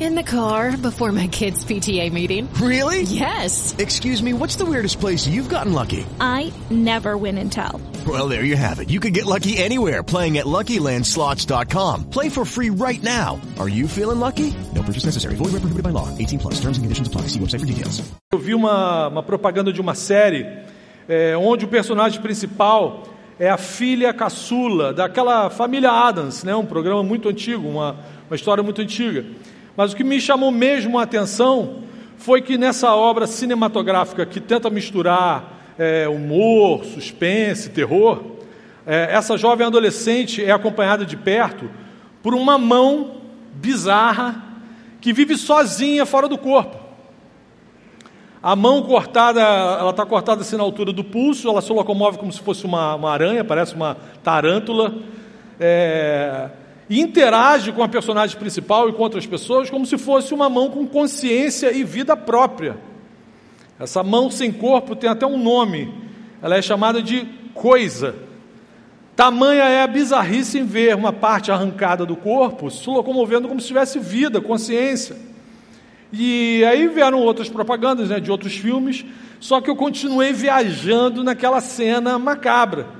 In the car before my kids' PTA meeting. Really? Yes. Excuse me, what's the weirdest place you've gotten lucky? I never win and tell. Well, there you have it. You can get lucky anywhere playing at LuckyLandSlots.com. Play for free right now. Are you feeling lucky? No purchase necessary. Void where prohibited by law. 18 plus. Terms and conditions apply. See website for details. Eu vi uma, uma propaganda de uma série é, onde o personagem principal é a filha caçula daquela família Adams, né? um programa muito antigo, uma, uma história muito antiga. Mas o que me chamou mesmo a atenção foi que nessa obra cinematográfica que tenta misturar é, humor, suspense, terror, é, essa jovem adolescente é acompanhada de perto por uma mão bizarra que vive sozinha fora do corpo. A mão cortada, ela está cortada assim na altura do pulso, ela se locomove como se fosse uma, uma aranha, parece uma tarântula, é, e interage com a personagem principal e com outras pessoas como se fosse uma mão com consciência e vida própria. Essa mão sem corpo tem até um nome, ela é chamada de coisa. Tamanha é a bizarrice em ver uma parte arrancada do corpo se locomovendo como se tivesse vida, consciência. E aí vieram outras propagandas né, de outros filmes, só que eu continuei viajando naquela cena macabra.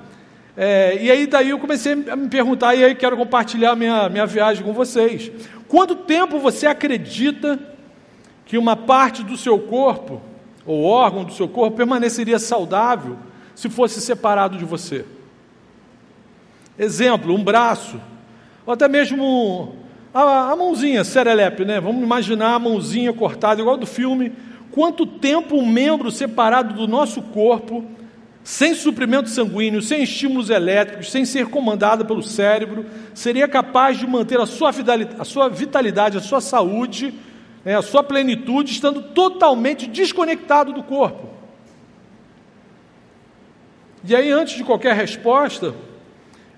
É, e aí daí eu comecei a me perguntar, e aí quero compartilhar minha, minha viagem com vocês. Quanto tempo você acredita que uma parte do seu corpo, ou órgão do seu corpo, permaneceria saudável se fosse separado de você? Exemplo, um braço, ou até mesmo a, a mãozinha, serelepe, né? Vamos imaginar a mãozinha cortada, igual do filme. Quanto tempo um membro separado do nosso corpo, sem suprimento sanguíneo, sem estímulos elétricos, sem ser comandado pelo cérebro, seria capaz de manter a sua vitalidade, a sua, vitalidade, a sua saúde, né, a sua plenitude, estando totalmente desconectado do corpo? E aí, antes de qualquer resposta,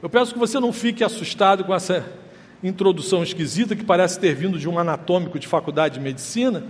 eu peço que você não fique assustado com essa introdução esquisita que parece ter vindo de um anatômico de faculdade de medicina.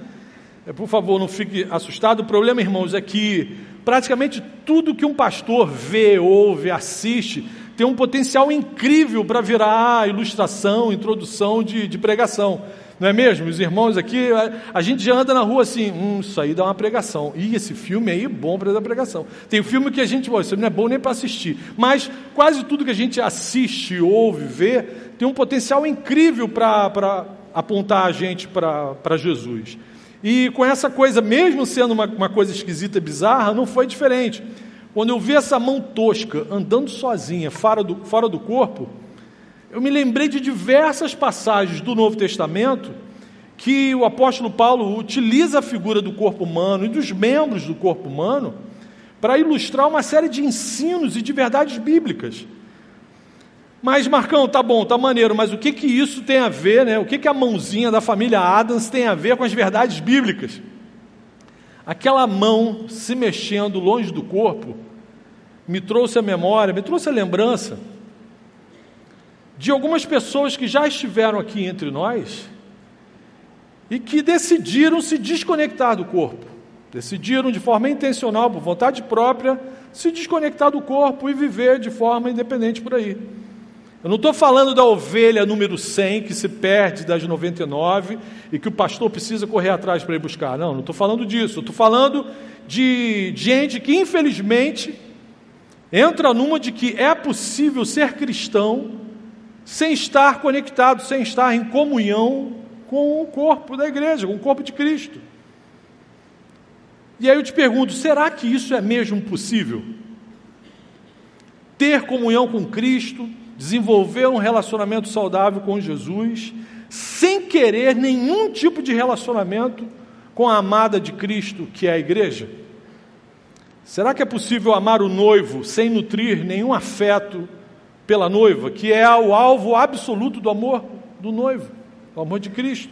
É, por favor, não fique assustado. O problema, irmãos, é que praticamente tudo que um pastor vê, ouve, assiste, tem um potencial incrível para virar ilustração, introdução de, de pregação. Não é mesmo? Os irmãos aqui, a, a, gente já anda na rua assim, hum, isso aí dá uma pregação. E esse filme aí é bom para dar pregação. Tem filme que a gente, isso não é bom nem para assistir. Mas quase tudo que a gente assiste, ouve, vê, tem um potencial incrível para apontar a gente para Jesus. E com essa coisa, mesmo sendo uma, uma coisa esquisita e bizarra, não foi diferente. Quando eu vi essa mão tosca andando sozinha, fora do, fora do corpo, eu me lembrei de diversas passagens do Novo Testamento que o apóstolo Paulo utiliza a figura do corpo humano e dos membros do corpo humano para ilustrar uma série de ensinos e de verdades bíblicas. Mas, Marcão, tá bom, tá maneiro, mas o que que isso tem a ver, né? O que que a mãozinha da família Adams tem a ver com as verdades bíblicas? Aquela mão se mexendo longe do corpo me trouxe a memória, me trouxe a lembrança de algumas pessoas que já estiveram aqui entre nós e que decidiram se desconectar do corpo. Decidiram de forma intencional, por vontade própria, se desconectar do corpo e viver de forma independente por aí. Eu não estou falando da ovelha número 100 que se perde das 99 e que o pastor precisa correr atrás para ir buscar. Não, não estou falando disso. Estou falando de gente que, infelizmente, entra numa de que é possível ser cristão sem estar conectado, sem estar em comunhão com o corpo da igreja, com o corpo de Cristo. E aí eu te pergunto: será que isso é mesmo possível? Ter comunhão com Cristo, desenvolver um relacionamento saudável com Jesus, sem querer nenhum tipo de relacionamento com a amada de Cristo, que é a igreja? Será que é possível amar o noivo sem nutrir nenhum afeto pela noiva, que é o alvo absoluto do amor do noivo, o amor de Cristo.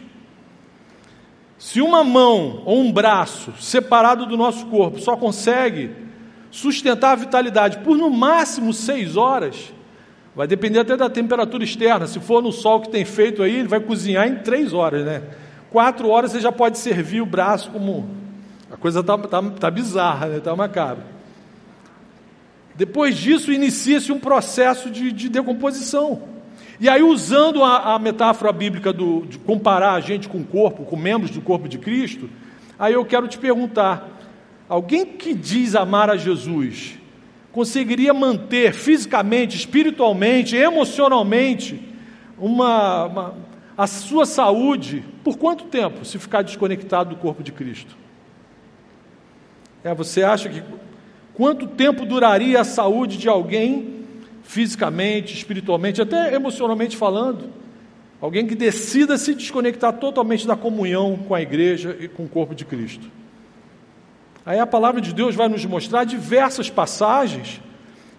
Se uma mão ou um braço separado do nosso corpo só consegue sustentar a vitalidade por no máximo seis horas, vai depender até da temperatura externa. Se for no sol que tem feito aí, ele vai cozinhar em três horas, né? Quatro horas você já pode servir o braço como A coisa está tá, tá bizarra, está né? Tá macabra. Depois disso, inicia-se um processo de, de, decomposição. E aí, usando a, a metáfora bíblica do, de comparar a gente com o corpo, com membros do corpo de Cristo, aí eu quero te perguntar: alguém que diz amar a Jesus, conseguiria manter fisicamente, espiritualmente, emocionalmente, uma, uma, a sua saúde por quanto tempo se ficar desconectado do corpo de Cristo? É, você acha que quanto tempo duraria a saúde de alguém, fisicamente, espiritualmente, até emocionalmente falando? Alguém que decida se desconectar totalmente da comunhão com a igreja e com o corpo de Cristo. Aí a palavra de Deus vai nos mostrar diversas passagens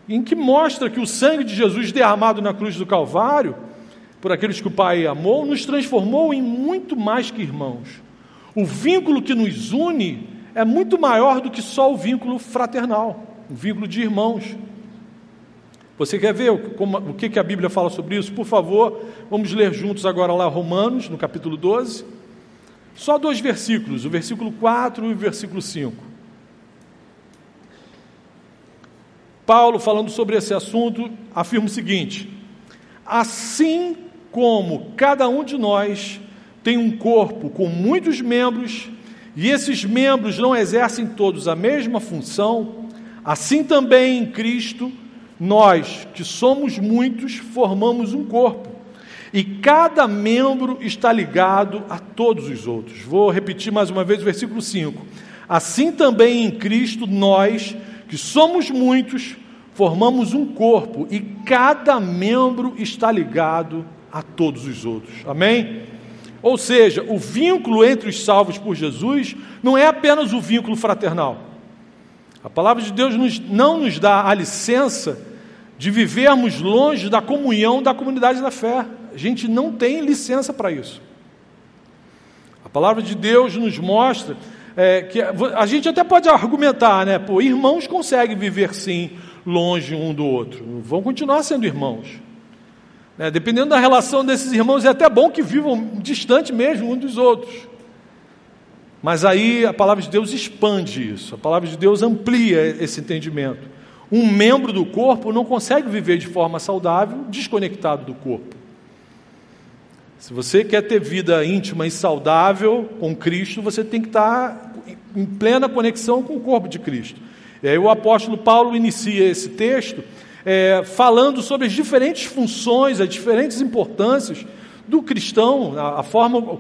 em que mostra que o sangue de Jesus derramado na cruz do Calvário, por aqueles que o Pai amou, nos transformou em muito mais que irmãos. O vínculo que nos une é muito maior do que só o vínculo fraternal, o vínculo de irmãos. Você quer ver o que a Bíblia fala sobre isso? Por favor, vamos ler juntos agora lá Romanos, no capítulo 12. Só dois versículos, o versículo 4 e o versículo 5. Paulo, falando sobre esse assunto, afirma o seguinte: assim como cada um de nós tem um corpo com muitos membros, e esses membros não exercem todos a mesma função, assim também em Cristo, nós, que somos muitos, formamos um corpo, e cada membro está ligado a todos os outros. Vou repetir mais uma vez o versículo 5. Assim também em Cristo, nós, que somos muitos, formamos um corpo, e cada membro está ligado a todos os outros. Amém? Ou seja, o vínculo entre os salvos por Jesus não é apenas o vínculo fraternal. A palavra de Deus nos, não nos dá a licença de vivermos longe da comunhão da comunidade da fé. A gente não tem licença para isso. A palavra de Deus nos mostra é, que a gente até pode argumentar, né? Pô, irmãos conseguem viver sim longe um do outro, vão continuar sendo irmãos. É, dependendo da relação desses irmãos, é até bom que vivam distante mesmo um dos outros. Mas aí a palavra de Deus expande isso, a palavra de Deus amplia esse entendimento. Um membro do corpo não consegue viver de forma saudável desconectado do corpo. Se você quer ter vida íntima e saudável com Cristo, você tem que estar em plena conexão com o corpo de Cristo. E aí o apóstolo Paulo inicia esse texto é, falando sobre as diferentes funções, as diferentes importâncias do cristão, a, a forma,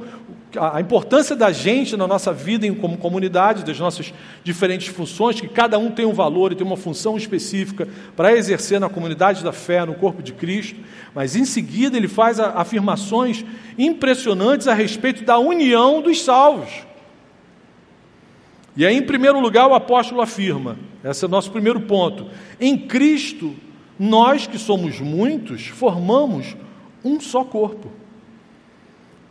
a importância da gente na nossa vida como comunidade, das nossas diferentes funções, que cada um tem um valor e tem uma função específica para exercer na comunidade da fé, no corpo de Cristo, mas em seguida ele faz afirmações impressionantes a respeito da união dos salvos. E aí, em primeiro lugar, o apóstolo afirma: esse é o nosso primeiro ponto. Em Cristo, nós que somos muitos, formamos um só corpo.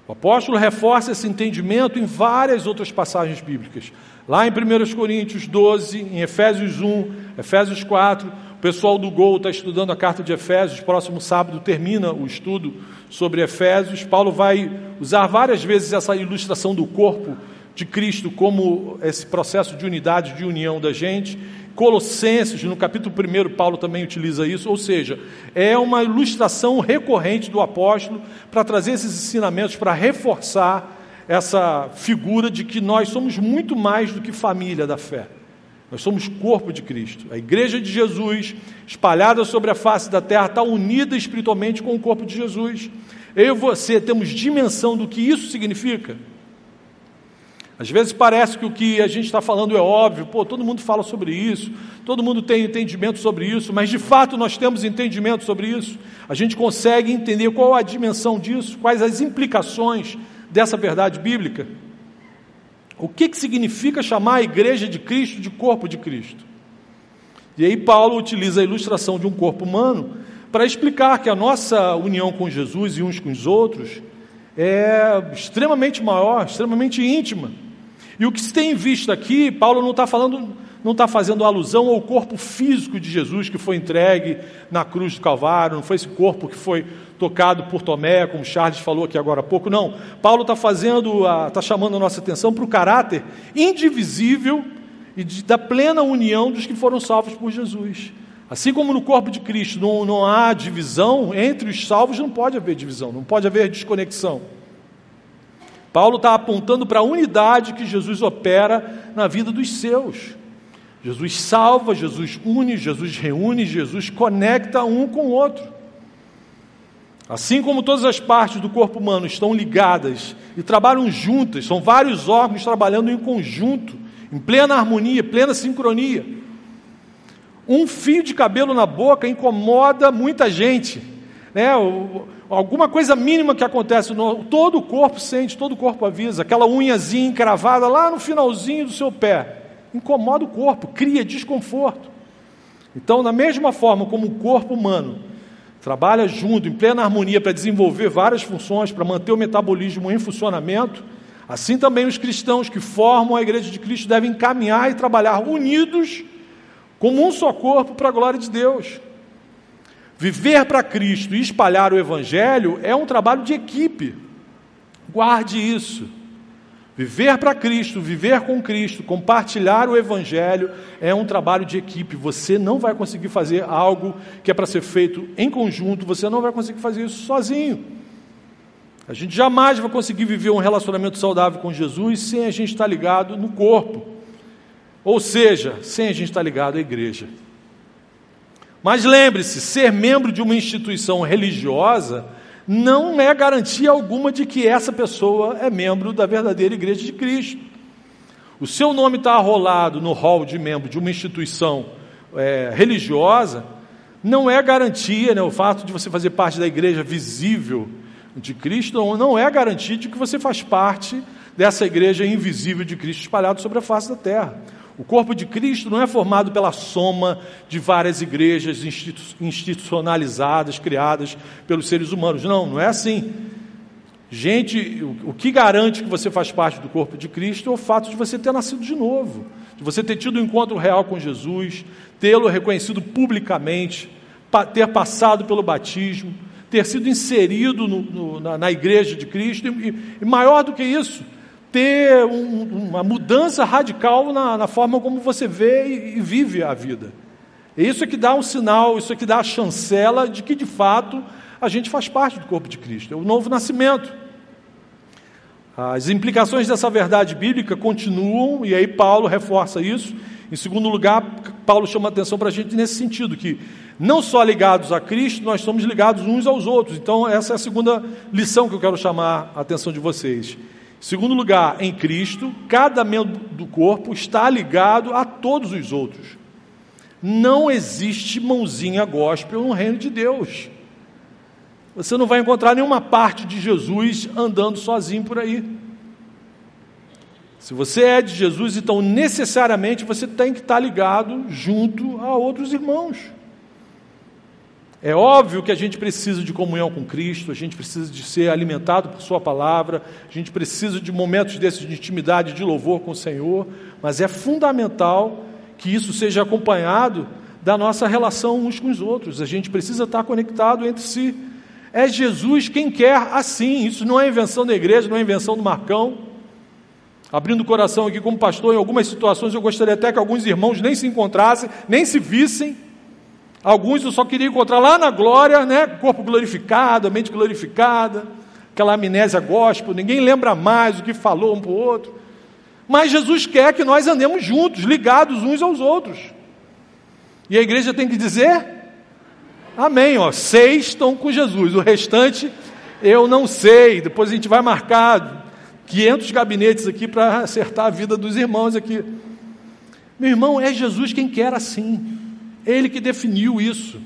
O apóstolo reforça esse entendimento em várias outras passagens bíblicas. Lá em 1 Coríntios 12, em Efésios 1, Efésios 4, o pessoal do Gol está estudando a carta de Efésios, próximo sábado termina o estudo sobre Efésios. Paulo vai usar várias vezes essa ilustração do corpo de Cristo como esse processo de unidade, de união da gente. Colossenses, no capítulo 1, Paulo também utiliza isso, ou seja, é uma ilustração recorrente do apóstolo para trazer esses ensinamentos, para reforçar essa figura de que nós somos muito mais do que família da fé. Nós somos corpo de Cristo. A igreja de Jesus, espalhada sobre a face da terra, está unida espiritualmente com o corpo de Jesus. Eu e você temos dimensão do que isso significa. Às vezes parece que o que a gente está falando é óbvio, pô, todo mundo fala sobre isso, todo mundo tem entendimento sobre isso, mas de fato nós temos entendimento sobre isso. A gente consegue entender qual a dimensão disso, quais as implicações dessa verdade bíblica. O que, que significa chamar a igreja de Cristo de corpo de Cristo? E aí Paulo utiliza a ilustração de um corpo humano para explicar que a nossa união com Jesus e uns com os outros é extremamente maior, extremamente íntima. E o que se tem visto aqui, Paulo não está falando, não está fazendo alusão ao corpo físico de Jesus que foi entregue na cruz do Calvário, não foi esse corpo que foi tocado por Tomé, como Charles falou aqui agora há pouco, não. Paulo está fazendo, está chamando a nossa atenção para o caráter indivisível e de, da plena união dos que foram salvos por Jesus. Assim como no corpo de Cristo não, não há divisão, entre os salvos não pode haver divisão, não pode haver desconexão. Paulo está apontando para a unidade que Jesus opera na vida dos seus. Jesus salva, Jesus une, Jesus reúne, Jesus conecta um com o outro. Assim como todas as partes do corpo humano estão ligadas e trabalham juntas, são vários órgãos trabalhando em conjunto, em plena harmonia, plena sincronia. Um fio de cabelo na boca incomoda muita gente. Né? Alguma coisa mínima que acontece, no, todo o corpo sente, todo o corpo avisa. Aquela unhazinha encravada lá no finalzinho do seu pé incomoda o corpo, cria desconforto. Então, da mesma forma como o corpo humano trabalha junto, em plena harmonia, para desenvolver várias funções, para manter o metabolismo em funcionamento, assim também os cristãos que formam a Igreja de Cristo devem caminhar e trabalhar unidos, como um só corpo, para a glória de Deus. Viver para Cristo e espalhar o Evangelho é um trabalho de equipe. Guarde isso. Viver para Cristo, viver com Cristo, compartilhar o Evangelho é um trabalho de equipe. Você não vai conseguir fazer algo que é para ser feito em conjunto, você não vai conseguir fazer isso sozinho. A gente jamais vai conseguir viver um relacionamento saudável com Jesus sem a gente estar ligado no corpo, ou seja, sem a gente estar ligado à igreja. Mas lembre-se: ser membro de uma instituição religiosa não é garantia alguma de que essa pessoa é membro da verdadeira Igreja de Cristo. O seu nome está arrolado no hall de membro de uma instituição é, religiosa, não é garantia, né, o fato de você fazer parte da igreja visível de Cristo, não, é garantia de que você faz parte dessa igreja invisível de Cristo espalhada sobre a face da terra. O corpo de Cristo não é formado pela soma de várias igrejas institucionalizadas, criadas pelos seres humanos. Não, não é assim. Gente, o que garante que você faz parte do corpo de Cristo é o fato de você ter nascido de novo, de você ter tido um encontro real com Jesus, tê-lo reconhecido publicamente, ter passado pelo batismo, ter sido inserido no, no, na, na, igreja de Cristo, e, e maior do que isso, ter um, uma mudança radical na, na, forma como você vê e, e vive a vida. E isso é que dá um sinal, isso é que dá a chancela de que de fato a gente faz parte do corpo de Cristo, é o novo nascimento. As implicações dessa verdade bíblica continuam, e aí Paulo reforça isso. Em segundo lugar, Paulo chama atenção para a gente nesse sentido, que não só ligados a Cristo, nós somos ligados uns aos outros. Então, essa é a segunda lição que eu quero chamar a atenção de vocês. Segundo lugar, em Cristo, cada membro do corpo está ligado a todos os outros. Não existe mãozinha gospel no reino de Deus. Você não vai encontrar nenhuma parte de Jesus andando sozinho por aí. Se você é de Jesus, então necessariamente você tem que estar ligado junto a outros irmãos. É óbvio que a gente precisa de comunhão com Cristo, a gente precisa de ser alimentado por Sua palavra, a gente precisa de momentos desses de intimidade, de louvor com o Senhor, mas é fundamental que isso seja acompanhado da nossa relação uns com os outros. A gente precisa estar conectado entre si. É Jesus quem quer assim, isso não é invenção da igreja, não é invenção do Marcão. Abrindo o coração aqui como pastor, em algumas situações eu gostaria até que alguns irmãos nem se encontrassem, nem se vissem Alguns eu só queria encontrar lá na glória, né? Corpo glorificado, mente glorificada, aquela amnésia gospel, ninguém lembra mais o que falou um para o outro. Mas Jesus quer que nós andemos juntos, ligados uns aos outros. E a igreja tem que dizer: Amém, ó. Seis estão com Jesus, o restante eu não sei. Depois a gente vai marcar 500 gabinetes aqui para acertar a vida dos irmãos aqui. Meu irmão, é Jesus quem quer assim. Ele que definiu isso.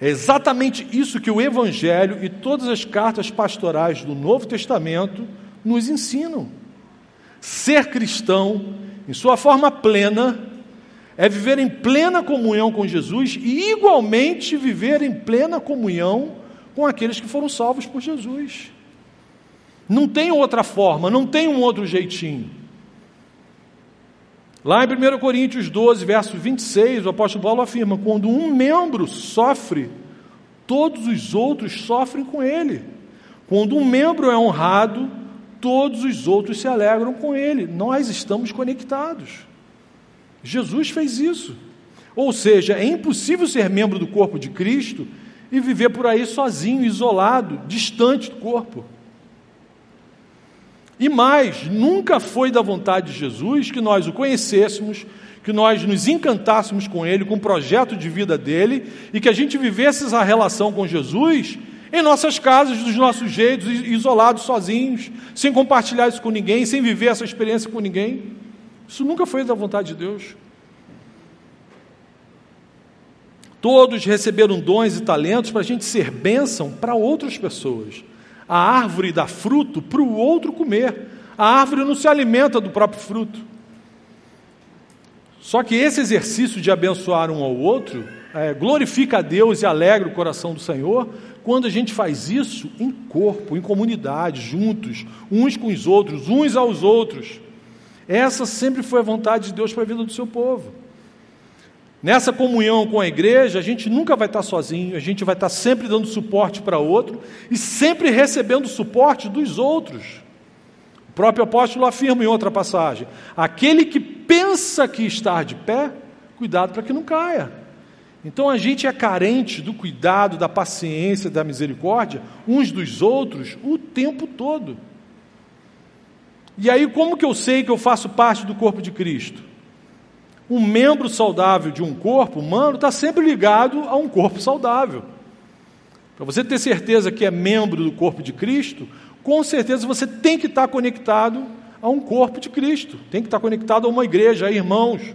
É exatamente isso que o Evangelho e todas as cartas pastorais do Novo Testamento nos ensinam. Ser cristão, em sua forma plena, é viver em plena comunhão com Jesus e, igualmente, viver em plena comunhão com aqueles que foram salvos por Jesus. Não tem outra forma, não tem um outro jeitinho. Lá em 1 Coríntios 12, verso 26, o apóstolo Paulo afirma: quando um membro sofre, todos os outros sofrem com ele. Quando um membro é honrado, todos os outros se alegram com ele. Nós estamos conectados. Jesus fez isso. Ou seja, é impossível ser membro do corpo de Cristo e viver por aí sozinho, isolado, distante do corpo. E mais, nunca foi da vontade de Jesus que nós o conhecêssemos, que nós nos encantássemos com Ele, com o projeto de vida dele, e que a gente vivesse essa relação com Jesus em nossas casas, dos nossos jeitos, isolados, sozinhos, sem compartilhar isso com ninguém, sem viver essa experiência com ninguém. Isso nunca foi da vontade de Deus. Todos receberam dons e talentos para a gente ser bênção para outras pessoas. A árvore dá fruto para o outro comer. A árvore não se alimenta do próprio fruto. Só que esse exercício de abençoar um ao outro é, glorifica a Deus e alegra o coração do Senhor quando a gente faz isso em corpo, em comunidade, juntos, uns com os outros, uns aos outros. Essa sempre foi a vontade de Deus para a vida do seu povo. Nessa comunhão com a igreja, a gente nunca vai estar sozinho, a gente vai estar sempre dando suporte para outro e sempre recebendo suporte dos outros. O próprio apóstolo afirma em outra passagem: aquele que pensa que está de pé, cuidado para que não caia. Então a gente é carente do cuidado, da paciência, da misericórdia uns dos outros o tempo todo. E aí, como que eu sei que eu faço parte do corpo de Cristo? Um membro saudável de um corpo humano está sempre ligado a um corpo saudável. Para você ter certeza que é membro do corpo de Cristo, com certeza você tem que estar conectado a um corpo de Cristo, tem que estar conectado a uma igreja, a irmãos.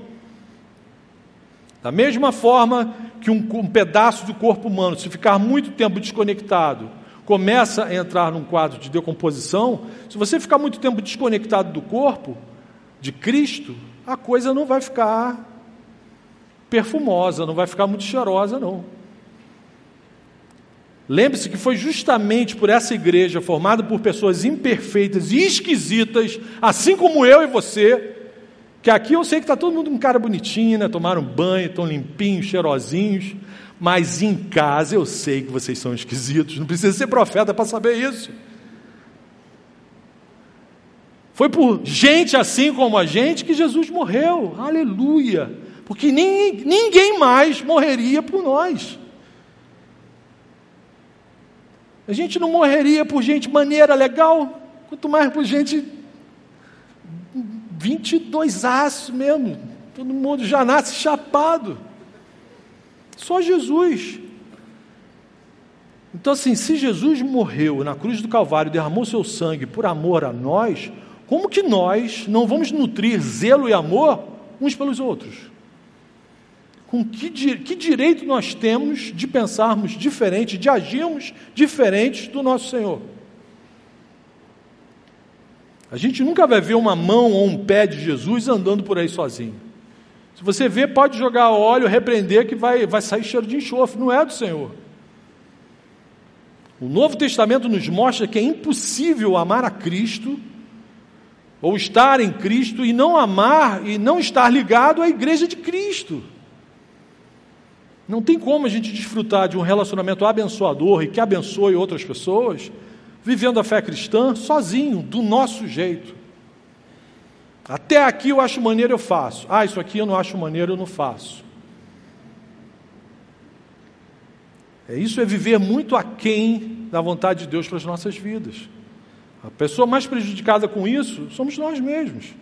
Da mesma forma que um, um pedaço do corpo humano, se ficar muito tempo desconectado, começa a entrar num quadro de decomposição, se você ficar muito tempo desconectado do corpo, de Cristo, a coisa não vai ficar perfumosa, não vai ficar muito cheirosa, não. Lembre-se que foi justamente por essa igreja formada por pessoas imperfeitas e esquisitas, assim como eu e você, que aqui eu sei que está todo mundo com cara bonitinho, né? tomaram banho, estão limpinhos, cheirosinhos, mas em casa eu sei que vocês são esquisitos, não precisa ser profeta para saber isso. Foi por gente assim como a gente que Jesus morreu. Aleluia! Porque nem, ninguém mais morreria por nós. A gente não morreria por gente maneira, legal, quanto mais por gente 22 aços mesmo. Todo mundo já nasce chapado. Só Jesus. Então, assim, se Jesus morreu na cruz do Calvário, derramou seu sangue por amor a nós, como que nós não vamos nutrir zelo e amor uns pelos outros? Com que, que direito nós temos de pensarmos diferente, de agirmos diferentes do nosso Senhor? A gente nunca vai ver uma mão ou um pé de Jesus andando por aí sozinho. Se você vê, pode jogar óleo, repreender, que vai, vai sair cheiro de enxofre, não é do Senhor. O Novo Testamento nos mostra que é impossível amar a Cristo ou estar em Cristo e não amar e não estar ligado à igreja de Cristo. Não tem como a gente desfrutar de um relacionamento abençoador e que abençoe outras pessoas vivendo a fé cristã sozinho, do nosso jeito. Até aqui eu acho maneiro, eu faço. Ah, isso aqui eu não acho maneiro, eu não faço. É, isso é viver muito aquém da vontade de Deus para as nossas vidas. A pessoa mais prejudicada com isso somos nós mesmos.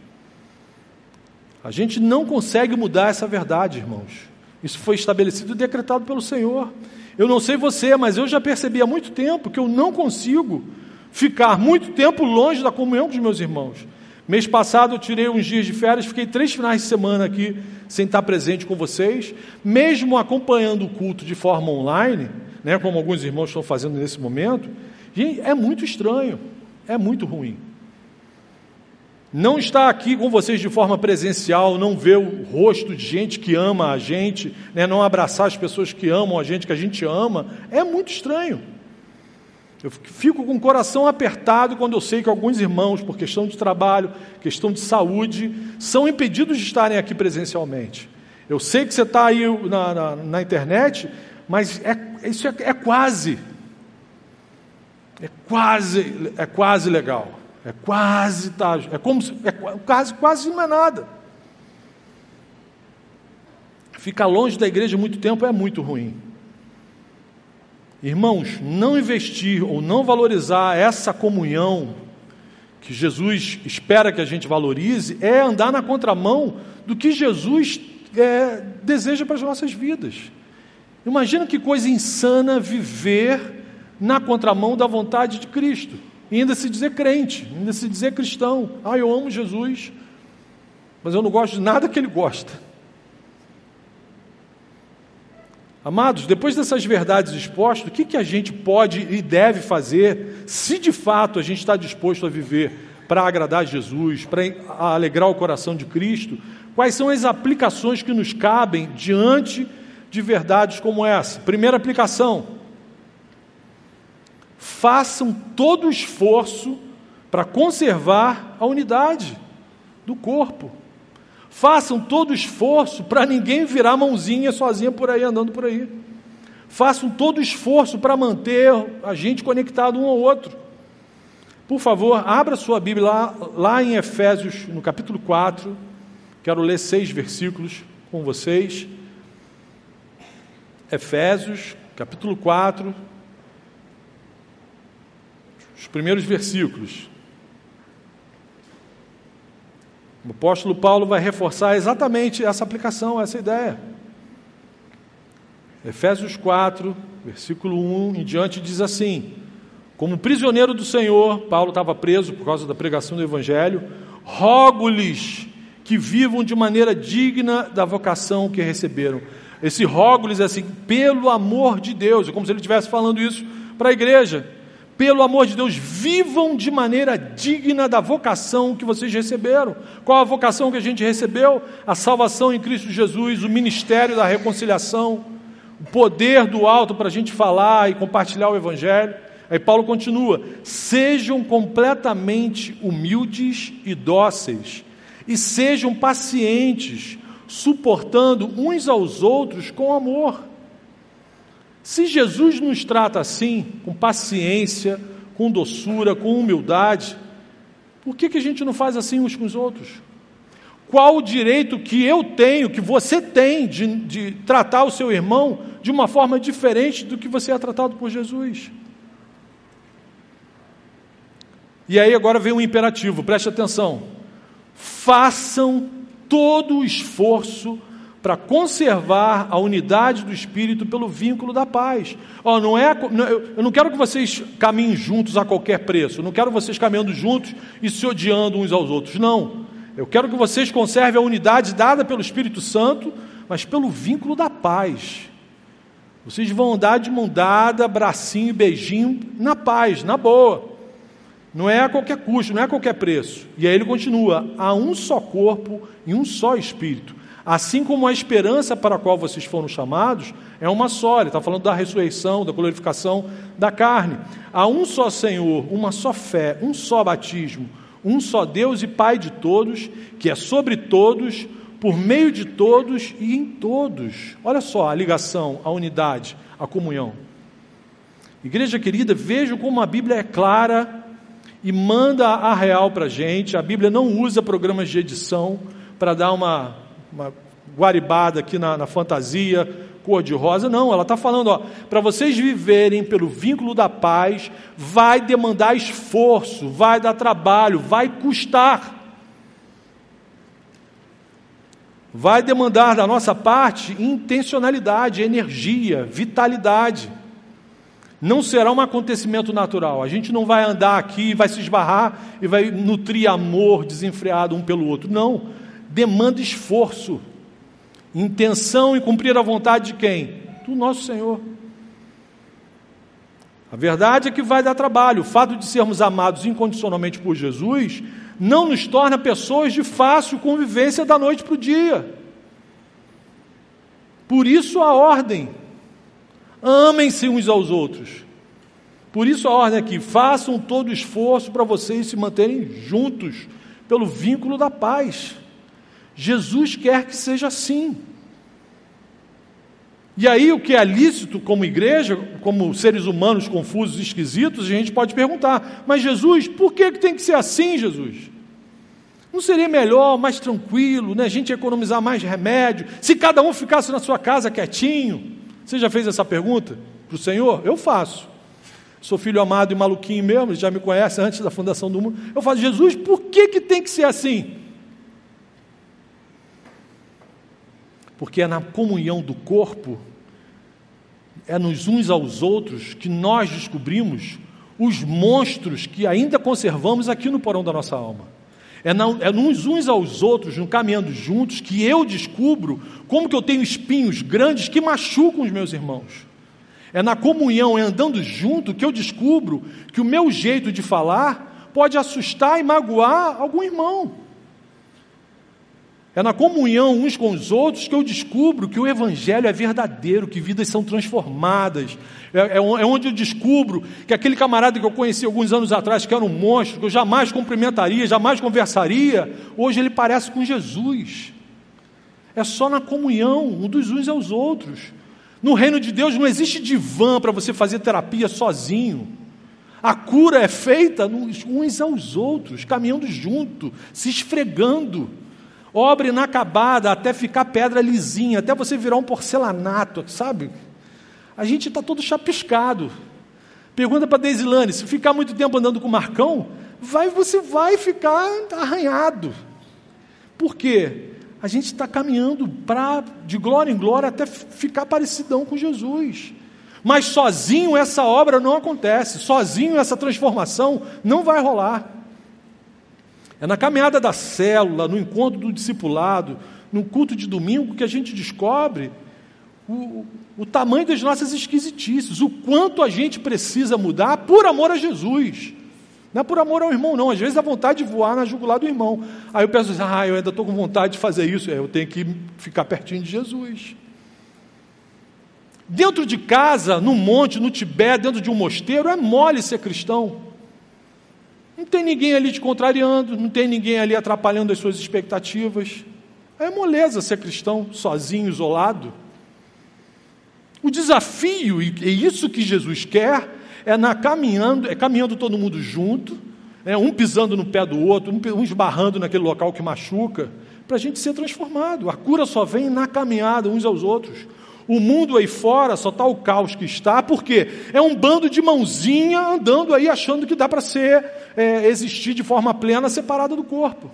A gente não consegue mudar essa verdade, irmãos. Isso foi estabelecido e decretado pelo Senhor. Eu não sei você, mas eu já percebi há muito tempo que eu não consigo ficar muito tempo longe da comunhão com os meus irmãos. Mês passado eu tirei uns dias de férias, fiquei três finais de semana aqui sem estar presente com vocês, mesmo acompanhando o culto de forma online, né, como alguns irmãos estão fazendo nesse momento. Gente, é muito estranho é muito ruim. Não estar aqui com vocês de forma presencial, não ver o rosto de gente que ama a gente, né, não abraçar as pessoas que amam a gente, que a gente ama, é muito estranho. Eu fico com o coração apertado quando eu sei que alguns irmãos, por questão de trabalho, questão de saúde, são impedidos de estarem aqui presencialmente. Eu sei que você está aí na, na, na, internet, mas é, isso é, é quase. É quase, é quase legal. É quase, tá, é como é quase, quase não é nada. Ficar longe da igreja muito tempo é muito ruim. Irmãos, não investir ou não valorizar essa comunhão que Jesus espera que a gente valorize é andar na contramão do que Jesus é, deseja para as nossas vidas. Imagina que coisa insana viver na contramão da vontade de Cristo, e ainda se dizer crente, ainda se dizer cristão. Ah, eu amo Jesus, mas eu não gosto de nada que ele gosta. Amados, depois dessas verdades expostas, o que, que a gente pode e deve fazer, se de fato a gente está disposto a viver para agradar Jesus, para alegrar o coração de Cristo? Quais são as aplicações que nos cabem diante de verdades como essa? Primeira aplicação: façam todo o esforço para conservar a unidade do corpo. Façam todo o esforço para ninguém virar mãozinha sozinha por aí, andando por aí. Façam todo o esforço para manter a gente conectado um ao outro. Por favor, abra sua Bíblia lá, lá em Efésios, no capítulo 4. Quero ler seis versículos com vocês. Efésios, capítulo 4, os primeiros versículos. O apóstolo Paulo vai reforçar exatamente essa aplicação, essa ideia. Efésios 4, versículo 1 em diante, diz assim: Como prisioneiro do Senhor, Paulo estava preso por causa da pregação do Evangelho, rogo-lhes que vivam de maneira digna da vocação que receberam. Esse rogo-lhes é assim, pelo amor de Deus, é como se ele estivesse falando isso para a igreja. Pelo amor de Deus, vivam de maneira digna da vocação que vocês receberam. Qual a vocação que a gente recebeu? A salvação em Cristo Jesus, o ministério da reconciliação, o poder do alto para a gente falar e compartilhar o Evangelho. Aí Paulo continua: sejam completamente humildes e dóceis, e sejam pacientes, suportando uns aos outros com amor. Se Jesus nos trata assim, com paciência, com doçura, com humildade, por que, que a gente não faz assim uns com os outros? Qual o direito que eu tenho, que você tem, de, de tratar o seu irmão de uma forma diferente do que você é tratado por Jesus? E aí agora vem um imperativo, preste atenção. Façam todo o esforço para conservar a unidade do espírito pelo vínculo da paz. Oh, não é, eu não quero que vocês caminhem juntos a qualquer preço. Eu não quero vocês caminhando juntos e se odiando uns aos outros. Não. Eu quero que vocês conservem a unidade dada pelo Espírito Santo, mas pelo vínculo da paz. Vocês vão andar de mão dada, bracinho e beijinho, na paz, na boa. Não é a qualquer custo, não é a qualquer preço. E aí ele continua: há um só corpo e um só espírito Assim como a esperança para a qual vocês foram chamados é uma só, ele está falando da ressurreição, da glorificação da carne. Há um só Senhor, uma só fé, um só batismo, um só Deus e Pai de todos, que é sobre todos, por meio de todos e em todos. Olha só a ligação, a unidade, a comunhão. Igreja querida, vejam como a Bíblia é clara e manda a real para a gente. A Bíblia não usa programas de edição para dar uma uma guaribada aqui na, na fantasia, cor de rosa. Não, ela está falando, para vocês viverem pelo vínculo da paz, vai demandar esforço, vai dar trabalho, vai custar. Vai demandar da nossa parte intencionalidade, energia, vitalidade. Não será um acontecimento natural. A gente não vai andar aqui, vai se esbarrar e vai nutrir amor desenfreado um pelo outro. Não demanda esforço, intenção em cumprir a vontade de quem? Do nosso Senhor. A verdade é que vai dar trabalho. O fato de sermos amados incondicionalmente por Jesus não nos torna pessoas de fácil convivência da noite para o dia. Por isso a ordem: amem-se uns aos outros. Por isso a ordem aqui: façam todo o esforço para vocês se manterem juntos pelo vínculo da paz. Jesus quer que seja assim. E aí, o que é lícito como igreja, como seres humanos confusos e esquisitos, a gente pode perguntar: mas Jesus, por que, que tem que ser assim, Jesus? Não seria melhor, mais tranquilo, né? a gente economizar mais remédio, se cada um ficasse na sua casa quietinho? Você já fez essa pergunta para o Senhor? Eu faço. Sou filho amado e maluquinho mesmo, já me conhece antes da fundação do mundo. Eu falo, Jesus, por que, que tem que ser assim? Porque é na comunhão do corpo, é nos uns aos outros que nós descobrimos os monstros que ainda conservamos aqui no porão da nossa alma. É, na, é nos uns aos outros, no caminhando juntos, que eu descubro como que eu tenho espinhos grandes que machucam os meus irmãos. É na comunhão, é andando junto, que eu descubro que o meu jeito de falar pode assustar e magoar algum irmão. É na comunhão uns com os outros que eu descubro que o Evangelho é verdadeiro, que vidas são transformadas. É, é, é, onde eu descubro que aquele camarada que eu conheci alguns anos atrás, que era um monstro, que eu jamais cumprimentaria, jamais conversaria, hoje ele parece com Jesus. É só na comunhão, um dos uns aos outros. No reino de Deus não existe divã para você fazer terapia sozinho. A cura é feita uns aos outros, caminhando junto, se esfregando obra inacabada até ficar pedra lisinha, até você virar um porcelanato, sabe? A gente está todo chapiscado. Pergunta para Deisilane, se ficar muito tempo andando com o Marcão, vai, você vai ficar arranhado. Por quê? A gente está caminhando para de glória em glória até ficar parecidão com Jesus. Mas sozinho essa obra não acontece, sozinho essa transformação não vai rolar. É na caminhada da célula, no encontro do discipulado, no culto de domingo, que a gente descobre o, o tamanho das nossas esquisitices, o quanto a gente precisa mudar por amor a Jesus. Não é por amor ao irmão, não. Às vezes a vontade de voar na jugular do irmão. Aí eu penso assim, ah, eu ainda estou com vontade de fazer isso. É, eu tenho que ficar pertinho de Jesus. Dentro de casa, no monte, no Tibete, dentro de um mosteiro, é mole ser cristão. Não tem ninguém ali te contrariando, não tem ninguém ali atrapalhando as suas expectativas. É moleza ser cristão sozinho, isolado. O desafio, e é isso que Jesus quer, é na caminhando, é caminhando todo mundo junto, é um pisando no pé do outro, um esbarrando naquele local que machuca, para a gente ser transformado. A cura só vem na caminhada uns aos outros. O mundo aí fora só está o caos que está, porque é um bando de mãozinha andando aí achando que dá para ser é, existir de forma plena separada do corpo.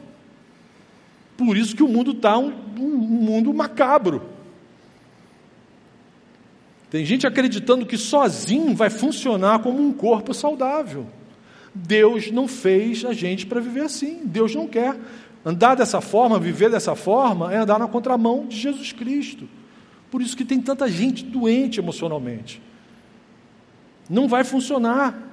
Por isso que o mundo está um, um mundo macabro. Tem gente acreditando que sozinho vai funcionar como um corpo saudável. Deus não fez a gente para viver assim. Deus não quer. Andar dessa forma, viver dessa forma, é andar na contramão de Jesus Cristo. Por isso que tem tanta gente doente emocionalmente. Não vai funcionar.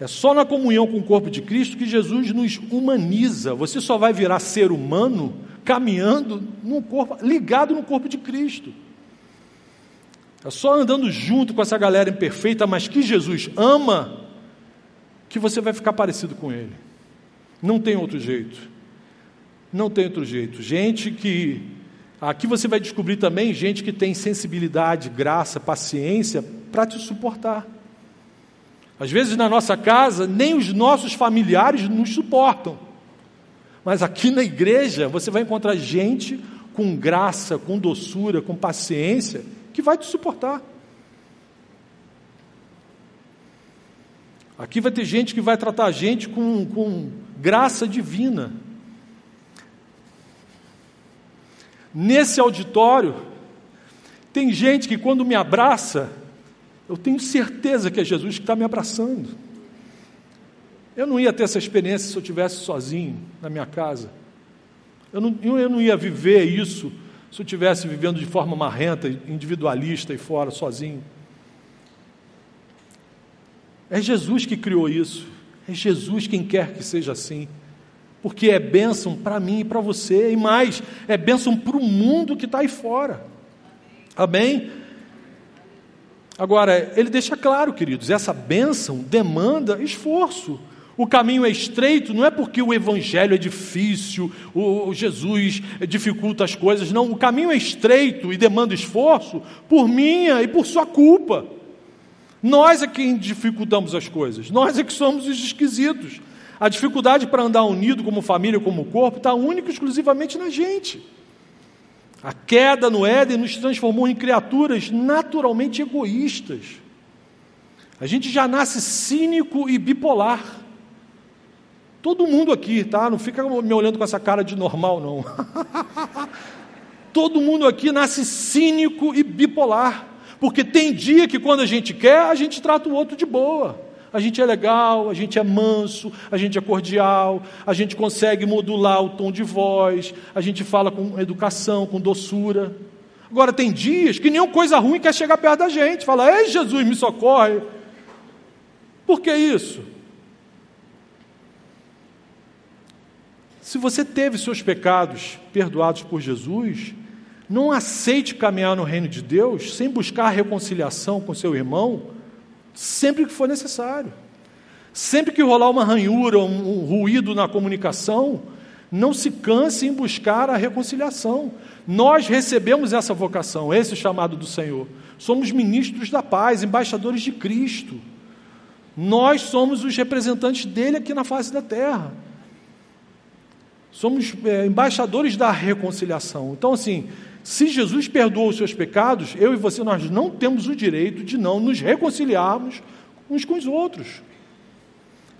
É só na comunhão com o corpo de Cristo que Jesus nos humaniza. Você só vai virar ser humano caminhando no corpo, ligado no corpo de Cristo. É só andando junto com essa galera imperfeita, mas que Jesus ama, que você vai ficar parecido com Ele. Não tem outro jeito. Não tem outro jeito. Gente que Aqui você vai descobrir também gente que tem sensibilidade, graça, paciência para te suportar. Às vezes na nossa casa, nem os nossos familiares nos suportam. Mas aqui na igreja, você vai encontrar gente com graça, com doçura, com paciência, que vai te suportar. Aqui vai ter gente que vai tratar a gente com, com graça divina. Nesse auditório, tem gente que quando me abraça, eu tenho certeza que é Jesus que está me abraçando. Eu não ia ter essa experiência se eu estivesse sozinho na minha casa. Eu não, eu não ia viver isso se eu estivesse vivendo de forma marrenta, individualista e fora, sozinho. É Jesus que criou isso. É Jesus quem quer que seja assim porque é bênção para mim e para você, e mais, é bênção para o mundo que está aí fora. Amém? Agora, ele deixa claro, queridos, essa bênção demanda esforço. O caminho é estreito, não é porque o evangelho é difícil, o Jesus dificulta as coisas, não. O caminho é estreito e demanda esforço por minha e por sua culpa. Nós é quem dificultamos as coisas, nós é que somos os esquisitos. A dificuldade para andar unido como família, como corpo, está única e exclusivamente na gente. A queda no Éden nos transformou em criaturas naturalmente egoístas. A gente já nasce cínico e bipolar. Todo mundo aqui, tá? Não fica me olhando com essa cara de normal, não. Todo mundo aqui nasce cínico e bipolar. Porque tem dia que quando a gente quer, a gente trata o outro de boa. A gente é legal, a gente é manso, a gente é cordial, a gente consegue modular o tom de voz, a gente fala com educação, com doçura. Agora, tem dias que nenhuma coisa ruim quer chegar perto da gente. Fala, ei Jesus, me socorre. Por que isso? Se você teve seus pecados perdoados por Jesus, não aceite caminhar no reino de Deus sem buscar reconciliação com seu irmão, sempre que for necessário. Sempre que rolar uma ranhura, um ruído na comunicação, não se canse em buscar a reconciliação. Nós recebemos essa vocação, esse chamado do Senhor. Somos ministros da paz, embaixadores de Cristo. Nós somos os representantes dele aqui na face da terra. Somos é, embaixadores da reconciliação. Então, assim, se Jesus perdoou os seus pecados, eu e você, nós não temos o direito de não nos reconciliarmos uns com os outros.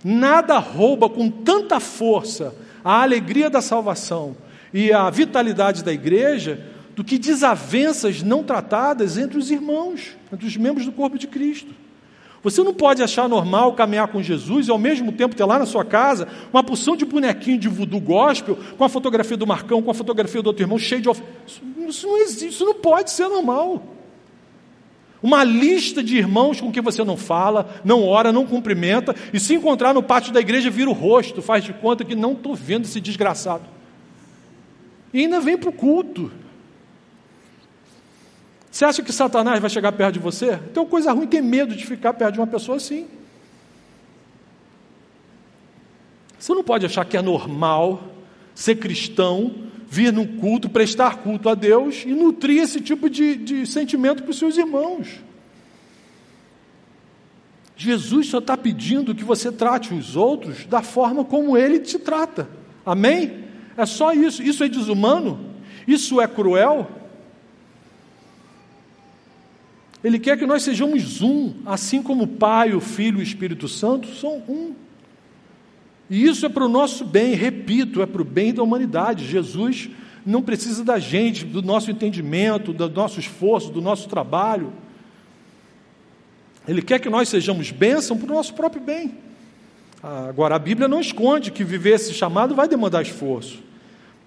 Nada rouba com tanta força a alegria da salvação e a vitalidade da igreja do que desavenças não tratadas entre os irmãos, entre os membros do corpo de Cristo. Você não pode achar normal caminhar com Jesus e ao mesmo tempo ter lá na sua casa uma porção de bonequinho de voodoo gospel com a fotografia do Marcão, com a fotografia do outro irmão, cheio de. Of... Isso não existe, isso não pode ser normal. Uma lista de irmãos com quem você não fala, não ora, não cumprimenta, e se encontrar no pátio da igreja, vira o rosto, faz de conta que não estou vendo esse desgraçado. E ainda vem para o culto. Você acha que Satanás vai chegar perto de você? Então, coisa ruim ter medo de ficar perto de uma pessoa assim. Você não pode achar que é normal ser cristão, vir num culto, prestar culto a Deus e nutrir esse tipo de, de sentimento para os seus irmãos. Jesus só está pedindo que você trate os outros da forma como ele te trata. Amém? É só isso. Isso é desumano? Isso é cruel? Ele quer que nós sejamos um, assim como o Pai, o Filho e o Espírito Santo são um. E isso é para o nosso bem, repito, é para o bem da humanidade. Jesus não precisa da gente, do nosso entendimento, do nosso esforço, do nosso trabalho. Ele quer que nós sejamos bênção para o nosso próprio bem. Agora, a Bíblia não esconde que viver esse chamado vai demandar esforço.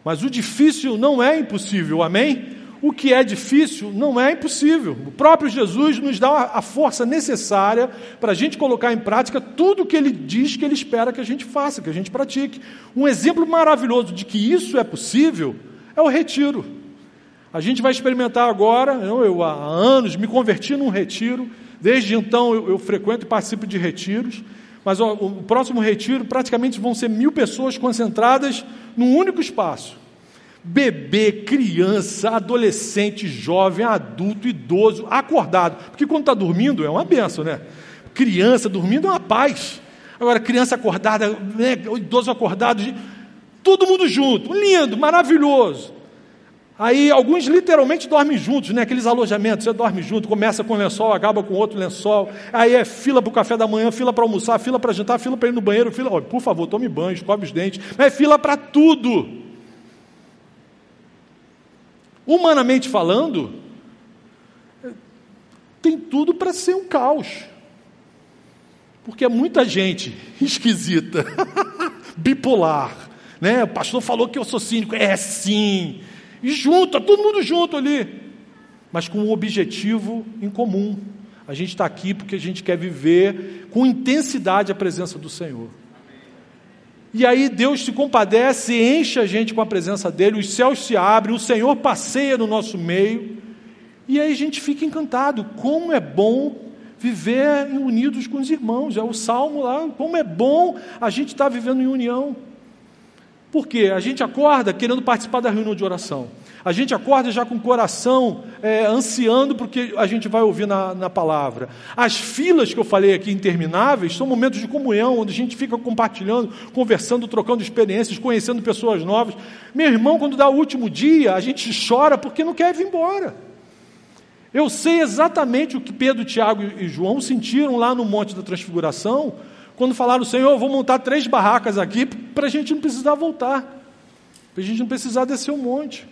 Mas o difícil não é impossível, amém? O que é difícil não é impossível. O próprio Jesus nos dá a força necessária para a gente colocar em prática tudo o que ele diz que ele espera que a gente faça, que a gente pratique. Um exemplo maravilhoso de que isso é possível é o retiro. A gente vai experimentar agora, eu, eu há anos me converti num retiro, desde então eu, eu frequento e participo de retiros, mas ó, o próximo retiro praticamente vão ser mil pessoas concentradas num único espaço bebê, criança, adolescente, jovem, adulto, idoso, acordado. Porque quando está dormindo é uma benção, né? Criança dormindo é uma paz. Agora, criança acordada, né, idoso acordado, todo mundo junto, lindo, maravilhoso. Aí alguns literalmente dormem juntos, né? Aqueles alojamentos, você dorme junto, começa com um lençol, acaba com outro lençol. Aí é fila para o café da manhã, fila para almoçar, fila para jantar, fila para ir no banheiro, fila, oh, por favor, tome banho, escove os dentes. É fila para tudo. Humanamente falando, tem tudo para ser um caos. Porque é muita gente esquisita, bipolar. Né? O pastor falou que eu sou cínico. É sim. E junto, todo mundo junto ali. Mas com um objetivo em comum. A gente está aqui porque a gente quer viver com intensidade a presença do Senhor. E aí Deus se compadece, enche a gente com a presença dele, os céus se abrem, o Senhor passeia no nosso meio, e aí a gente fica encantado. Como é bom viver unidos com os irmãos. É o salmo lá, como é bom a gente estar vivendo em união. Por quê? A gente acorda querendo participar da reunião de oração. A gente acorda já com o coração é, ansiando porque a gente vai ouvir na, na palavra. As filas que eu falei aqui intermináveis são momentos de comunhão, onde a gente fica compartilhando, conversando, trocando experiências, conhecendo pessoas novas. Meu irmão, quando dá o último dia, a gente chora porque não quer vir embora. Eu sei exatamente o que Pedro, Tiago e João sentiram lá no Monte da Transfiguração, quando falaram, Senhor, vou montar três barracas aqui para a gente não precisar voltar, para a gente não precisar descer o monte.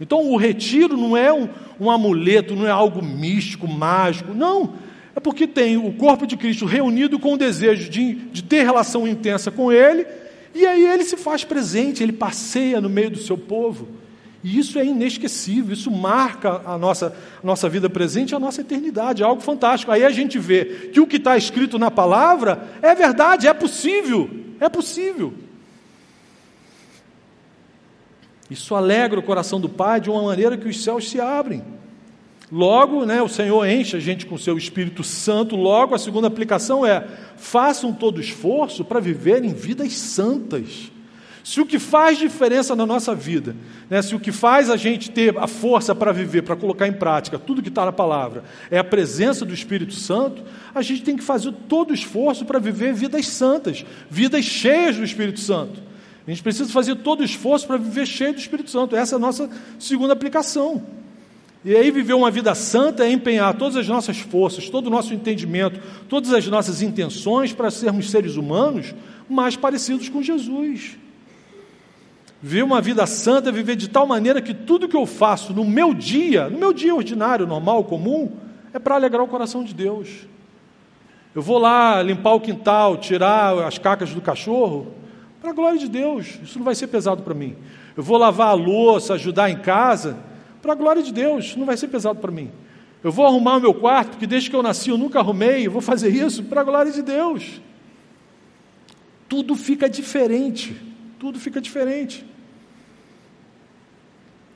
Então o retiro não é um, um amuleto, não é algo místico, mágico, não. É porque tem o corpo de Cristo reunido com o desejo de, de ter relação intensa com Ele, e aí ele se faz presente, ele passeia no meio do seu povo. E isso é inesquecível, isso marca a nossa, a nossa vida presente e a nossa eternidade, é algo fantástico. Aí a gente vê que o que está escrito na palavra é verdade, é possível, é possível. Isso alegra o coração do Pai de uma maneira que os céus se abrem. Logo, né, o Senhor enche a gente com seu Espírito Santo. Logo, a segunda aplicação é: façam todo esforço para viverem vidas santas. Se o que faz diferença na nossa vida, né, se o que faz a gente ter a força para viver, para colocar em prática tudo que está na palavra, é a presença do Espírito Santo, a gente tem que fazer todo o esforço para viver vidas santas, vidas cheias do Espírito Santo. A gente precisa fazer todo o esforço para viver cheio do Espírito Santo. Essa é a nossa segunda aplicação. E aí, viver uma vida santa é empenhar todas as nossas forças, todo o nosso entendimento, todas as nossas intenções para sermos seres humanos mais parecidos com Jesus. Viver uma vida santa é viver de tal maneira que tudo que eu faço no meu dia, no meu dia ordinário, normal, comum, é para alegrar o coração de Deus. Eu vou lá limpar o quintal, tirar as cacas do cachorro, para a glória de Deus. Isso não vai ser pesado para mim. Eu vou lavar a louça, ajudar em casa, para a glória de Deus. Isso não vai ser pesado para mim. Eu vou arrumar o meu quarto, porque desde que eu nasci eu nunca arrumei, eu vou fazer isso para a glória de Deus. Tudo fica diferente. Tudo fica diferente.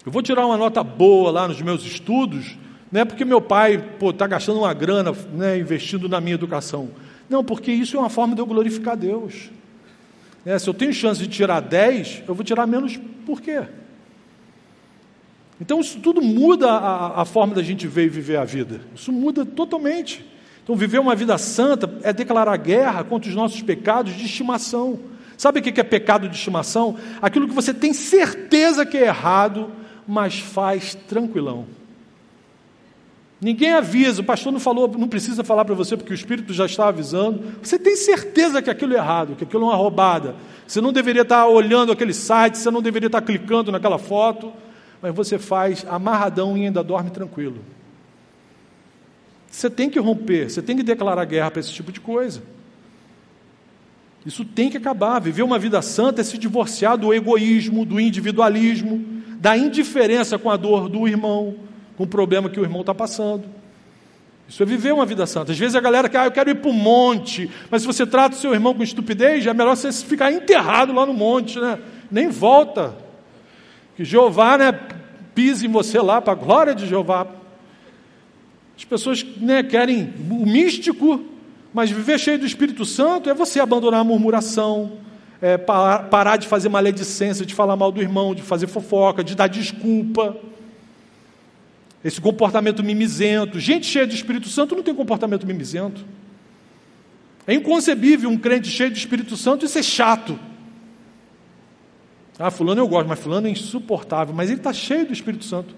Eu vou tirar uma nota boa lá nos meus estudos, não é porque meu pai está gastando uma grana né, investindo na minha educação. Não, porque isso é uma forma de eu glorificar Deus. É, se eu tenho chance de tirar 10, eu vou tirar menos por quê? Então isso tudo muda a, a forma da gente ver e viver a vida. Isso muda totalmente. Então viver uma vida santa é declarar guerra contra os nossos pecados de estimação. Sabe o que é pecado de estimação? Aquilo que você tem certeza que é errado, mas faz tranquilão. Ninguém avisa, o pastor não falou, não precisa falar para você porque o Espírito já está avisando. Você tem certeza que aquilo é errado, que aquilo é uma roubada. Você não deveria estar olhando aquele site, você não deveria estar clicando naquela foto, mas você faz amarradão e ainda dorme tranquilo. Você tem que romper, você tem que declarar guerra para esse tipo de coisa. Isso tem que acabar. Viver uma vida santa é se divorciar do egoísmo, do individualismo da indiferença com a dor do irmão, com o problema que o irmão está passando. Isso é viver uma vida santa. Às vezes a galera quer, ah, eu quero ir para o monte, mas se você trata o seu irmão com estupidez, é melhor você ficar enterrado lá no monte, né? Nem volta. Que Jeová, né, pise em você lá, para a glória de Jeová. As pessoas né, querem o místico, mas viver cheio do Espírito Santo é você abandonar a murmuração, é, parar de fazer maledicência, de falar mal do irmão, de fazer fofoca, de dar desculpa. Esse comportamento mimizento. Gente cheia de Espírito Santo não tem comportamento mimizento. É inconcebível um crente cheio de Espírito Santo e ser chato. Ah, fulano eu gosto, mas fulano é insuportável, mas ele está cheio do Espírito Santo.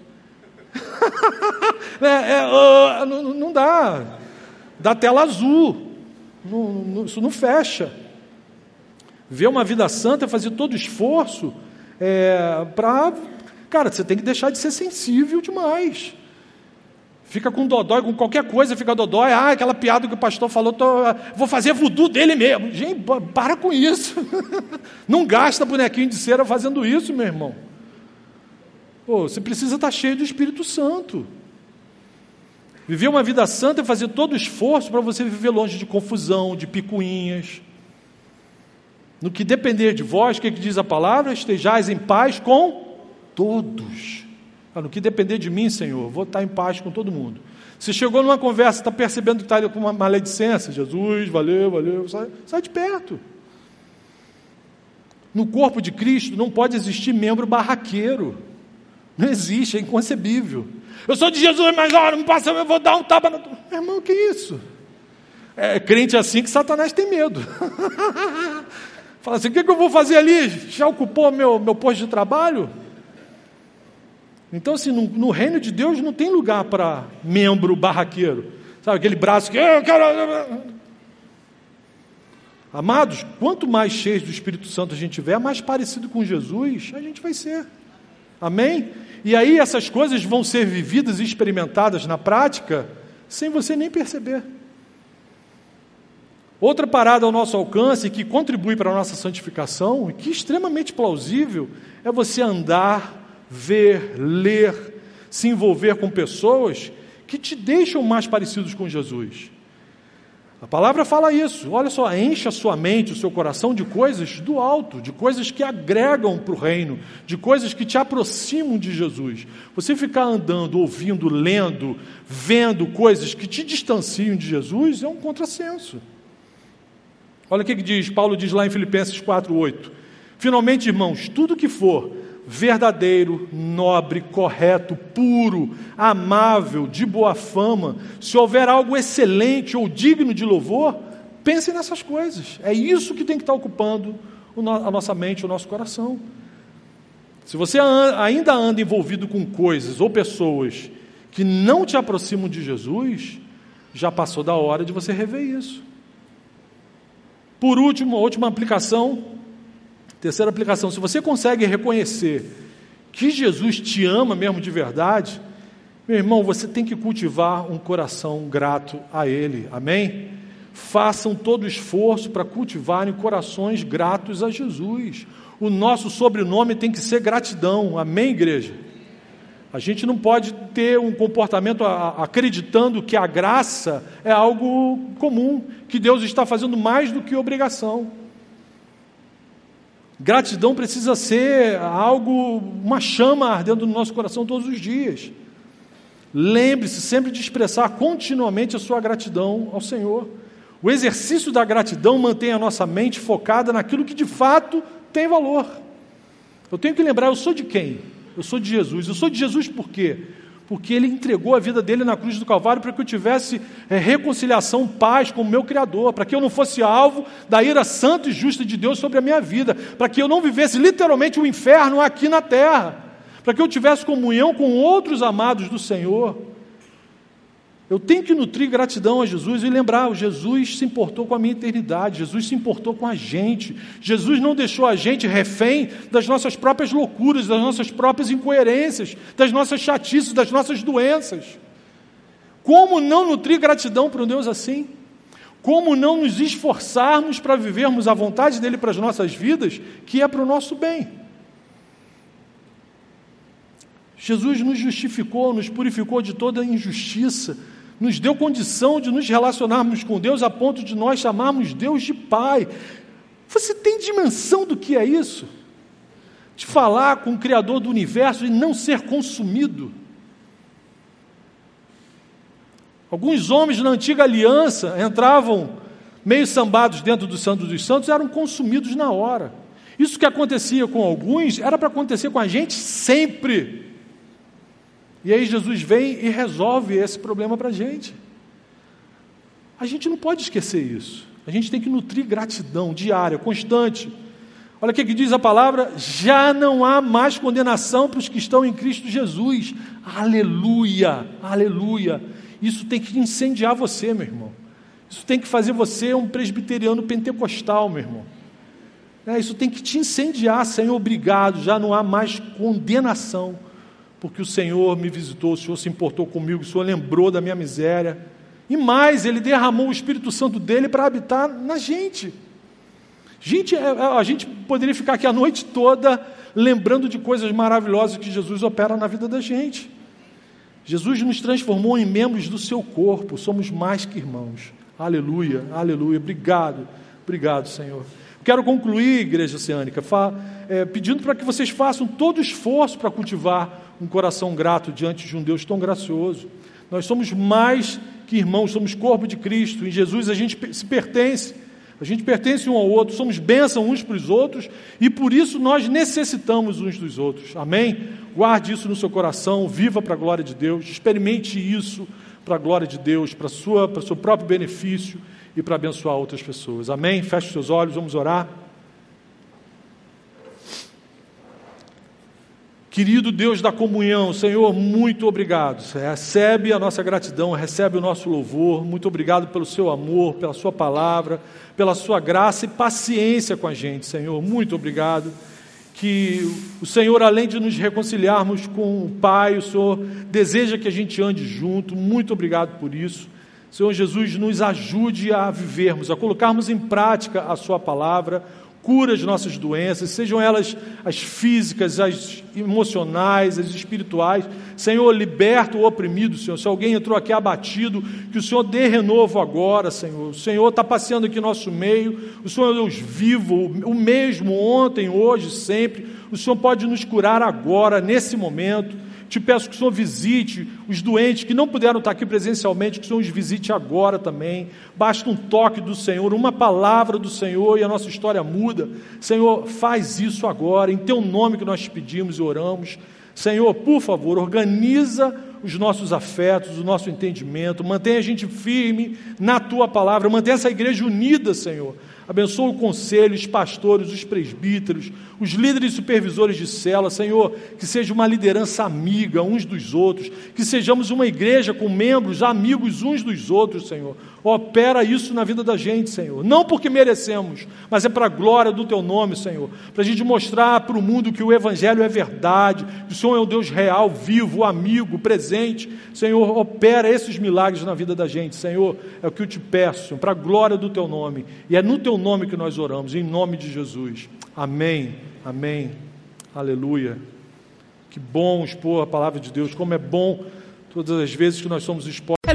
é, é, uh, não, não, dá. Dá tela azul. Não, não, isso não fecha. Ver uma vida santa é fazer todo o esforço é, para. Cara, você tem que deixar de ser sensível demais. Fica com dodói, com qualquer coisa fica dodói. Ah, aquela piada que o pastor falou, tô, vou fazer voodoo dele mesmo. Gente, para com isso. Não gasta bonequinho de cera fazendo isso, meu irmão. Pô, você precisa estar cheio do Espírito Santo. Viver uma vida santa é fazer todo o esforço para você viver longe de confusão, de picuinhas. No que depender de vós, o que, é que diz a palavra? Estejais em paz com todos. No que depender de mim, Senhor, vou estar em paz com todo mundo. Você chegou numa conversa, está percebendo que está com uma maledicência. Jesus, valeu, valeu. Sai, sai de perto. No corpo de Cristo não pode existir membro barraqueiro. Não existe, é inconcebível. Eu sou de Jesus, mas olha, não passa, eu vou dar um tapa na tua. Irmão, que isso? É crente assim que Satanás tem medo. Fala assim: o que, que eu vou fazer ali? Já ocupou meu, meu posto de trabalho? Então, assim, no, no reino de Deus não tem lugar para membro barraqueiro. Sabe, aquele braço que. Eu quero... Amados, quanto mais cheios do Espírito Santo a gente tiver, mais parecido com Jesus a gente vai ser. Amém? E aí essas coisas vão ser vividas e experimentadas na prática sem você nem perceber. Outra parada ao nosso alcance que contribui para a nossa santificação e que é extremamente plausível é você andar ver, ler, se envolver com pessoas que te deixam mais parecidos com Jesus. A palavra fala isso. Olha só, enche a sua mente, o seu coração de coisas do alto, de coisas que agregam para o reino, de coisas que te aproximam de Jesus. Você ficar andando, ouvindo, lendo, vendo coisas que te distanciam de Jesus é um contrassenso. Olha o que, que diz, Paulo diz lá em Filipenses 4,8. Finalmente, irmãos, tudo que for verdadeiro, nobre, correto, puro, amável, de boa fama, se houver algo excelente ou digno de louvor, pense nessas coisas. É isso que tem que estar ocupando a nossa mente, o nosso coração. Se você ainda anda envolvido com coisas ou pessoas que não te aproximam de Jesus, já passou da hora de você rever isso. Por último, a última aplicação Terceira aplicação: se você consegue reconhecer que Jesus te ama mesmo de verdade, meu irmão, você tem que cultivar um coração grato a Ele, amém? Façam todo o esforço para cultivarem corações gratos a Jesus. O nosso sobrenome tem que ser gratidão, amém, igreja? A gente não pode ter um comportamento acreditando que a graça é algo comum, que Deus está fazendo mais do que obrigação. Gratidão precisa ser algo, uma chama ardendo no nosso coração todos os dias. Lembre-se sempre de expressar continuamente a sua gratidão ao Senhor. O exercício da gratidão mantém a nossa mente focada naquilo que de fato tem valor. Eu tenho que lembrar, eu sou de quem? Eu sou de Jesus. Eu sou de Jesus por quê? Porque ele entregou a vida dele na cruz do Calvário para que eu tivesse é, reconciliação, paz com o meu Criador, para que eu não fosse alvo da ira santa e justa de Deus sobre a minha vida, para que eu não vivesse literalmente o um inferno aqui na terra, para que eu tivesse comunhão com outros amados do Senhor. Eu tenho que nutrir gratidão a Jesus e lembrar: Jesus se importou com a minha eternidade, Jesus se importou com a gente, Jesus não deixou a gente refém das nossas próprias loucuras, das nossas próprias incoerências, das nossas chatices, das nossas doenças. Como não nutrir gratidão para um Deus assim? Como não nos esforçarmos para vivermos a vontade dele para as nossas vidas, que é para o nosso bem? Jesus nos justificou, nos purificou de toda injustiça, nos deu condição de nos relacionarmos com Deus a ponto de nós chamarmos Deus de Pai. Você tem dimensão do que é isso? De falar com o Criador do universo e não ser consumido. Alguns homens na antiga aliança entravam meio sambados dentro do Santo dos Santos e eram consumidos na hora. Isso que acontecia com alguns era para acontecer com a gente sempre. E aí Jesus vem e resolve esse problema para a gente. A gente não pode esquecer isso. A gente tem que nutrir gratidão diária, constante. Olha o que diz a palavra: já não há mais condenação para os que estão em Cristo Jesus. Aleluia, aleluia. Isso tem que incendiar você, meu irmão. Isso tem que fazer você um presbiteriano pentecostal, meu irmão. É, isso tem que te incendiar, Senhor, obrigado. Já não há mais condenação porque o Senhor me visitou, o Senhor se importou comigo, o Senhor lembrou da minha miséria. E mais, Ele derramou o Espírito Santo dele para habitar na gente. Gente, é, é, a gente poderia ficar aqui a noite toda lembrando de coisas maravilhosas que Jesus opera na vida da gente. Jesus nos transformou em membros do seu corpo, somos mais que irmãos. Aleluia, aleluia. Obrigado, obrigado, Senhor. Quero concluir, Igreja Oceânica, é, pedindo para que vocês façam todo o esforço para cultivar um coração grato diante de um Deus tão gracioso. Nós somos mais que irmãos, somos corpo de Cristo. Em Jesus a gente se pertence. A gente pertence um ao outro, somos bênção uns para os outros e por isso nós necessitamos uns dos outros. Amém? Guarde isso no seu coração, viva para a glória de Deus, experimente isso para a glória de Deus, para, sua, para o seu próprio benefício e para abençoar outras pessoas. Amém? Feche os seus olhos, vamos orar. Querido Deus da comunhão, Senhor, muito obrigado. Recebe a nossa gratidão, recebe o nosso louvor. Muito obrigado pelo seu amor, pela sua palavra, pela sua graça e paciência com a gente, Senhor. Muito obrigado. Que o Senhor, além de nos reconciliarmos com o Pai, o Senhor deseja que a gente ande junto. Muito obrigado por isso. Senhor Jesus, nos ajude a vivermos, a colocarmos em prática a Sua palavra cura as nossas doenças, sejam elas as físicas, as emocionais, as espirituais. Senhor, liberta o oprimido, Senhor. Se alguém entrou aqui abatido, que o Senhor dê renovo agora, Senhor. O Senhor está passeando aqui no nosso meio. O Senhor é Deus vivo, o mesmo ontem, hoje, sempre. O Senhor pode nos curar agora, nesse momento. Te peço que o Senhor visite os doentes que não puderam estar aqui presencialmente, que o Senhor os visite agora também. Basta um toque do Senhor, uma palavra do Senhor e a nossa história muda. Senhor, faz isso agora, em teu nome que nós te pedimos e oramos. Senhor, por favor, organiza os nossos afetos, o nosso entendimento, mantenha a gente firme na tua palavra, mantenha essa igreja unida, Senhor Abençoa o conselho, os pastores, os presbíteros, os líderes e supervisores de cela, Senhor, que seja uma liderança amiga uns dos outros, que sejamos uma igreja com membros amigos uns dos outros, Senhor. Opera isso na vida da gente, Senhor. Não porque merecemos, mas é para a glória do Teu nome, Senhor. Para a gente mostrar para o mundo que o Evangelho é verdade, que o Senhor é um Deus real, vivo, amigo, presente. Senhor, opera esses milagres na vida da gente, Senhor. É o que eu te peço, para a glória do Teu nome. E é no Teu nome que nós oramos, em nome de Jesus. Amém, amém, aleluia. Que bom expor a palavra de Deus, como é bom todas as vezes que nós somos expostos.